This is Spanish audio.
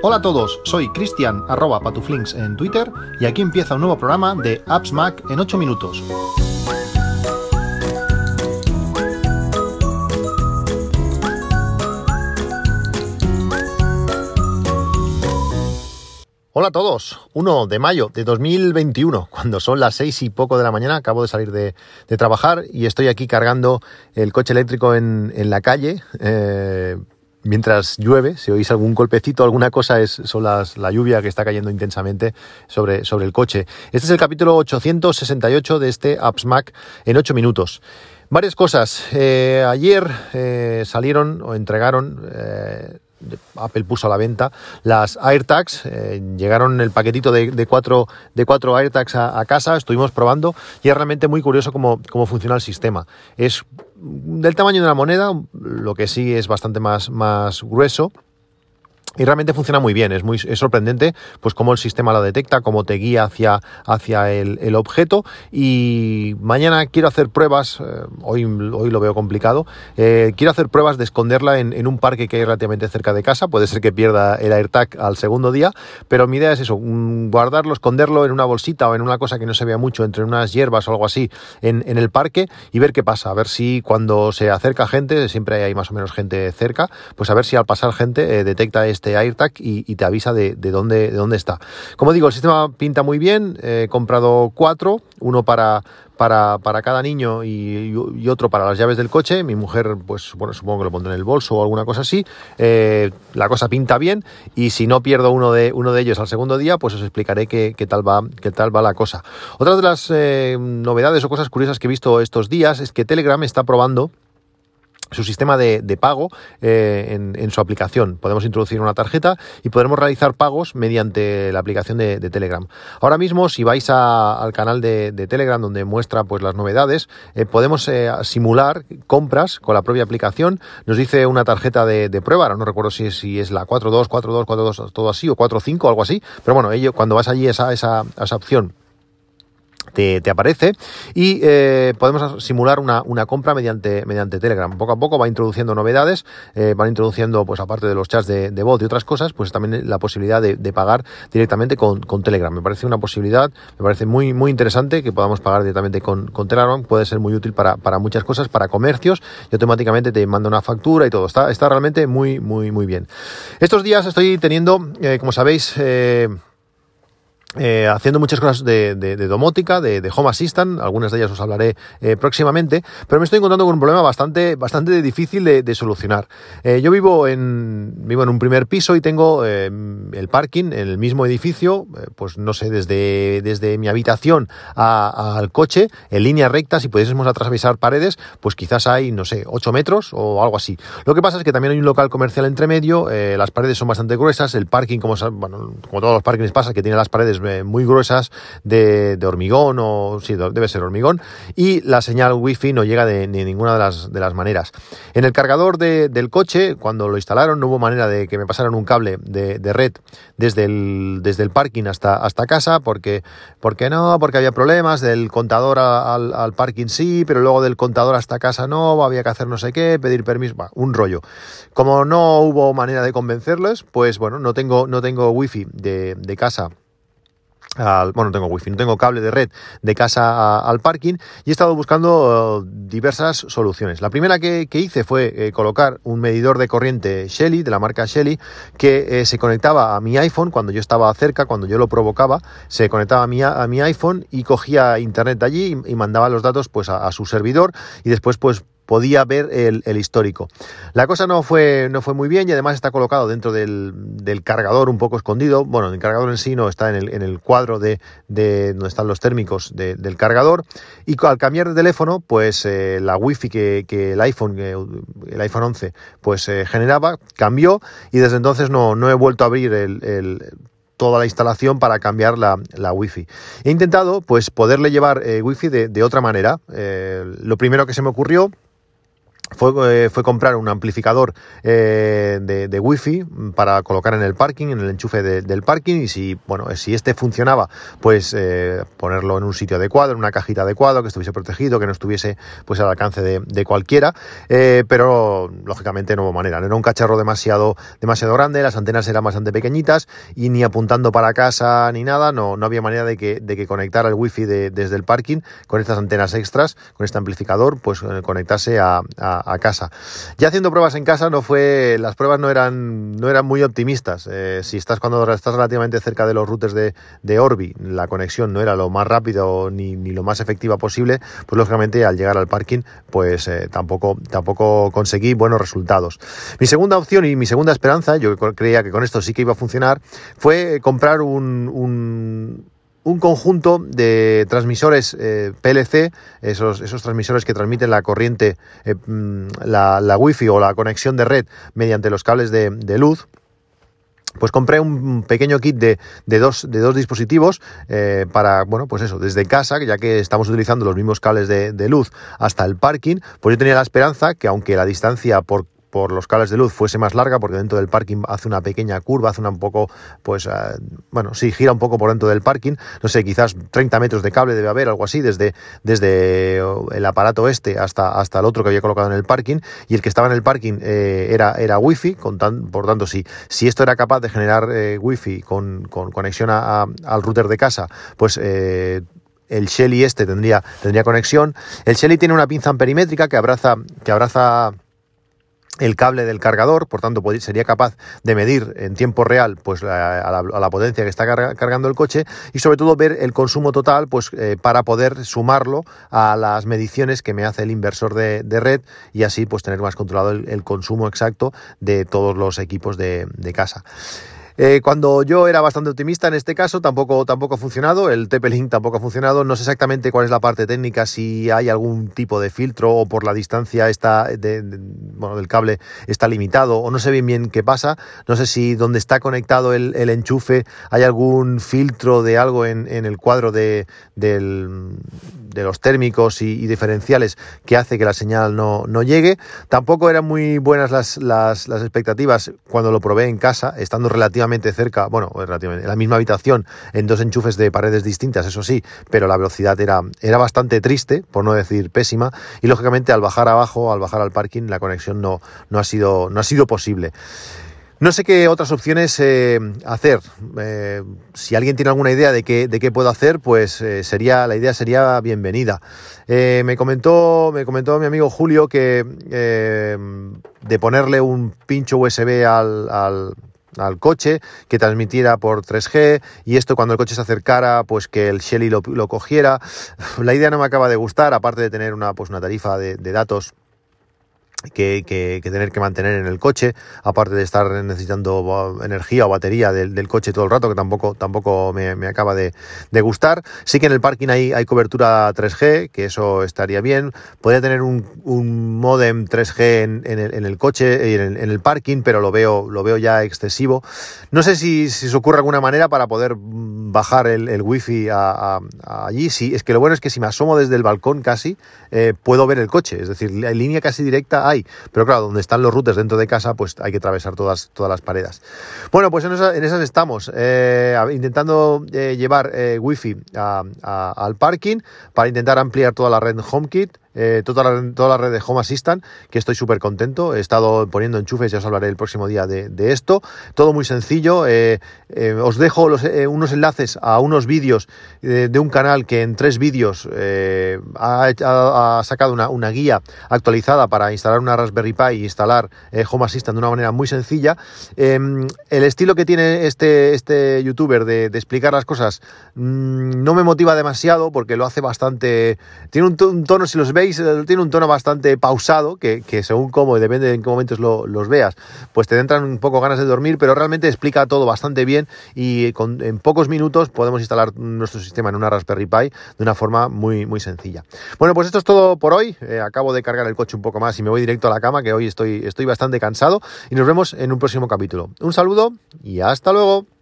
Hola a todos, soy Cristian arroba patuflinks en Twitter y aquí empieza un nuevo programa de Apps Mac en 8 minutos. Hola a todos, 1 de mayo de 2021, cuando son las 6 y poco de la mañana, acabo de salir de, trabajar y estoy aquí cargando el coche eléctrico en, la calle. Eh, mientras llueve, si oís algún golpecito, alguna cosa, es son la lluvia que está cayendo intensamente sobre, sobre el coche. Este es el capítulo 868 de este Apps Mac en 8 minutos. Varias cosas. Eh, ayer eh, salieron o entregaron Apple puso a la venta las AirTags. Eh, llegaron el paquetito de, cuatro, de cuatro AirTags a, casa, estuvimos probando y es realmente muy curioso cómo, cómo funciona el sistema. Es del tamaño de una moneda, lo que sí es bastante más, más grueso y realmente funciona muy bien, es muy sorprendente pues cómo el sistema lo detecta, cómo te guía hacia, hacia el, objeto. Y mañana quiero hacer pruebas, eh, hoy, hoy lo veo complicado, eh, quiero hacer pruebas de esconderla en, un parque que hay relativamente cerca de casa, puede ser que pierda el AirTag al segundo día, pero mi idea es eso, guardarlo, esconderlo en una bolsita o en una cosa que no se vea mucho, entre unas hierbas o algo así en, el parque y ver qué pasa, a ver si cuando se acerca gente, siempre hay más o menos gente cerca, pues a ver si al pasar gente eh, detecta este AirTag y, te avisa de, dónde, de dónde está. Como digo, el sistema pinta muy bien, he comprado cuatro, uno para, cada niño y, otro para las llaves del coche. Mi mujer, pues bueno, supongo que lo pondré en el bolso o alguna cosa así. Eh, la cosa pinta bien y si no pierdo uno de, uno de ellos al segundo día, pues os explicaré qué, tal, va, qué tal va la cosa. Otra de las eh, novedades o cosas curiosas que he visto estos días es que Telegram está probando su sistema de, pago eh, en, su aplicación. Podemos introducir una tarjeta y podremos realizar pagos mediante la aplicación de, Telegram. Ahora mismo, si vais al canal de, Telegram donde muestra pues, las novedades, eh, podemos eh, simular compras con la propia aplicación. Nos dice una tarjeta de, prueba, ahora no recuerdo si, si es la 42, 42, 42, todo así, o 45, algo así. Pero bueno, ello, cuando vas allí esa, esa, esa opción te, aparece y eh, podemos simular una, compra mediante, mediante Telegram. Poco a poco va introduciendo novedades, eh, van introduciendo, pues aparte de los chats de, voz y otras cosas, pues también la posibilidad de, pagar directamente con, Telegram. Me parece una posibilidad, me parece muy, muy interesante que podamos pagar directamente con, Telegram. Puede ser muy útil para, muchas cosas, para comercios y automáticamente te manda una factura y todo. Está, está realmente muy, muy, muy bien. Estos días estoy teniendo, eh, como sabéis, eh, haciendo muchas cosas de, domótica, de, Home Assistant, algunas de ellas os hablaré eh, próximamente, pero me estoy encontrando con un problema bastante, bastante difícil de, solucionar. Eh, yo vivo en, vivo en un primer piso y tengo el parking en el mismo edificio, pues no sé, desde, desde mi habitación al coche, en línea recta, si pudiésemos atravesar paredes, pues quizás hay, no sé, 8 metros o algo así. Lo que pasa es que también hay un local comercial entre medio, las paredes son bastante gruesas, el parking, como, como todos los parkings pasa, que tiene las paredes eh, muy gruesas de, hormigón o sí, debe ser hormigón y la señal wifi no llega de, ninguna de las, de las maneras. En el cargador del coche, cuando lo instalaron, no hubo manera de que me pasaran un cable de, red desde el, desde el parking hasta, hasta casa porque, porque no, porque había problemas del contador al, parking sí, pero luego del contador hasta casa no, había que hacer no sé qué, pedir permiso, un rollo. Como no hubo manera de convencerles, pues bueno, no tengo, no tengo wifi de, de casa bueno, no tengo wifi, no tengo cable de red de casa al parking y he estado buscando eh, diversas soluciones. La primera que, hice fue eh, colocar un medidor de corriente Shelly, de la marca Shelly, que eh, se conectaba a mi iPhone cuando yo estaba cerca, cuando yo lo provocaba, se conectaba a mi, a mi iPhone y cogía internet de allí y, mandaba los datos pues a su servidor y después pues podía ver el, histórico. La cosa no fue, no fue muy bien y además está colocado dentro del, cargador un poco escondido. Bueno, el cargador en sí no está en el, en el cuadro de, donde están los térmicos del cargador. Y al cambiar de teléfono, pues eh, la wifi que, que el iPhone, el iPhone 11, pues eh, generaba, cambió y desde entonces no, no he vuelto a abrir el, toda la instalación para cambiar la, la wifi. He intentado pues poderle llevar eh, wifi de, de otra manera. lo primero que se me ocurrió fue, eh, fue, comprar un amplificador eh, de, wifi para colocar en el parking, en el enchufe del parking y si, bueno, si este funcionaba, pues eh, ponerlo en un sitio adecuado, en una cajita adecuada, que estuviese protegido, que no estuviese pues al alcance de, cualquiera, eh, pero lógicamente no hubo manera, no era un cacharro demasiado, demasiado grande, las antenas eran bastante pequeñitas y ni apuntando para casa ni nada, no, no había manera de que, de que conectara el wifi desde el parking con estas antenas extras, con este amplificador, pues conectarse a, casa. Ya haciendo pruebas en casa no fue, las pruebas no eran, no eran muy optimistas. Eh, si estás cuando estás relativamente cerca de los routers de, de Orbi, la conexión no era lo más rápido ni, ni, lo más efectiva posible, pues lógicamente al llegar al parking, pues eh, tampoco, tampoco conseguí buenos resultados. Mi segunda opción y mi segunda esperanza, yo creía que con esto sí que iba a funcionar, fue comprar un, un un conjunto de transmisores eh, PLC, esos, esos, transmisores que transmiten la corriente, eh, mm, la, la, wifi o la conexión de red mediante los cables de, luz. Pues compré un pequeño kit de, de, dos, de dos, dispositivos eh, para, bueno, pues eso, desde casa, ya que estamos utilizando los mismos cables de luz hasta el parking, pues yo tenía la esperanza que aunque la distancia por por los cables de luz fuese más larga, porque dentro del parking hace una pequeña curva, hace una un poco, pues, eh, bueno, sí, gira un poco por dentro del parking, no sé, quizás 30 metros de cable debe haber, algo así, desde, desde el aparato este hasta, hasta el otro que había colocado en el parking, y el que estaba en el parking eh, era, era wifi, con por tanto, si, si esto era capaz de generar eh, wifi con, con conexión a, al router de casa, pues eh, el Shelly este tendría, tendría conexión. El Shelly tiene una pinza amperimétrica que abraza, que abraza el cable del cargador, por tanto sería capaz de medir en tiempo real pues, a, la, potencia que está cargando el coche y sobre todo ver el consumo total pues, eh, para poder sumarlo a las mediciones que me hace el inversor de, red y así pues, tener más controlado el, consumo exacto de todos los equipos de, de casa. Eh, cuando yo era bastante optimista en este caso, tampoco, tampoco ha funcionado, el TP-Link tampoco ha funcionado, no sé exactamente cuál es la parte técnica, si hay algún tipo de filtro o por la distancia está de, bueno, del cable está limitado o no sé bien bien qué pasa, no sé si donde está conectado el, enchufe hay algún filtro de algo en, el cuadro de, los térmicos y, diferenciales que hace que la señal no, llegue. Tampoco eran muy buenas las, las expectativas cuando lo probé en casa, estando relativamente cerca, bueno, relativamente, en la misma habitación, en dos enchufes de paredes distintas, eso sí, pero la velocidad era, era bastante triste, por no decir pésima, y lógicamente al bajar abajo, al bajar al parking, la conexión no, no, ha, sido, no ha sido posible. No sé qué otras opciones eh, hacer. Eh, si alguien tiene alguna idea de qué, de qué puedo hacer, pues eh, sería, la idea sería bienvenida. me, comentó, me comentó mi amigo Julio que de ponerle un pincho USB al, al coche, que transmitiera por 3G y esto cuando el coche se acercara, pues que el Shelly lo, cogiera. La idea no me acaba de gustar, aparte de tener una, pues una tarifa de datos que, tener que mantener en el coche, aparte de estar necesitando energía o batería del, coche todo el rato, que tampoco, tampoco me, acaba de, gustar. Sí que en el parking hay, hay cobertura 3G, que eso estaría bien. Podría tener un, un modem 3G en, en, el, coche y en, el, parking, pero lo veo, lo veo ya excesivo. No sé si, si se ocurre alguna manera para poder bajar el, el wifi a, allí. Sí, es que lo bueno es que si me asomo desde el balcón casi, eh, puedo ver el coche, es decir, la línea casi directa pero claro, donde están los routers dentro de casa, pues hay que atravesar todas, todas las paredes. Bueno, pues en, esas estamos, eh, intentando eh, llevar eh, wifi al parking para intentar ampliar toda la red HomeKit eh, toda, la, red de Home Assistant, que estoy súper contento. He estado poniendo enchufes, ya os hablaré el próximo día de, esto. Todo muy sencillo. Eh, eh, os dejo unos enlaces a unos vídeos de un canal que en tres vídeos ha, sacado una, guía actualizada para instalar una Raspberry Pi e instalar Home Assistant de una manera muy sencilla. Em, el estilo que tiene este, este youtuber de, explicar las cosas mm, no me motiva demasiado porque lo hace bastante... Tiene un tono, si los veis, eh, tiene un tono bastante pausado, que, según cómo y depende de en qué momentos los veas, pues te entran un poco ganas de dormir, pero realmente explica todo bastante bien y en pocos minutos podemos instalar nuestro sistema en una Raspberry Pi de una forma muy, muy sencilla. Bueno, pues esto es todo por hoy. Eh, acabo de cargar el coche un poco más y me voy directo a la cama, que hoy estoy, estoy bastante cansado y nos vemos en un próximo capítulo. Un saludo y hasta luego.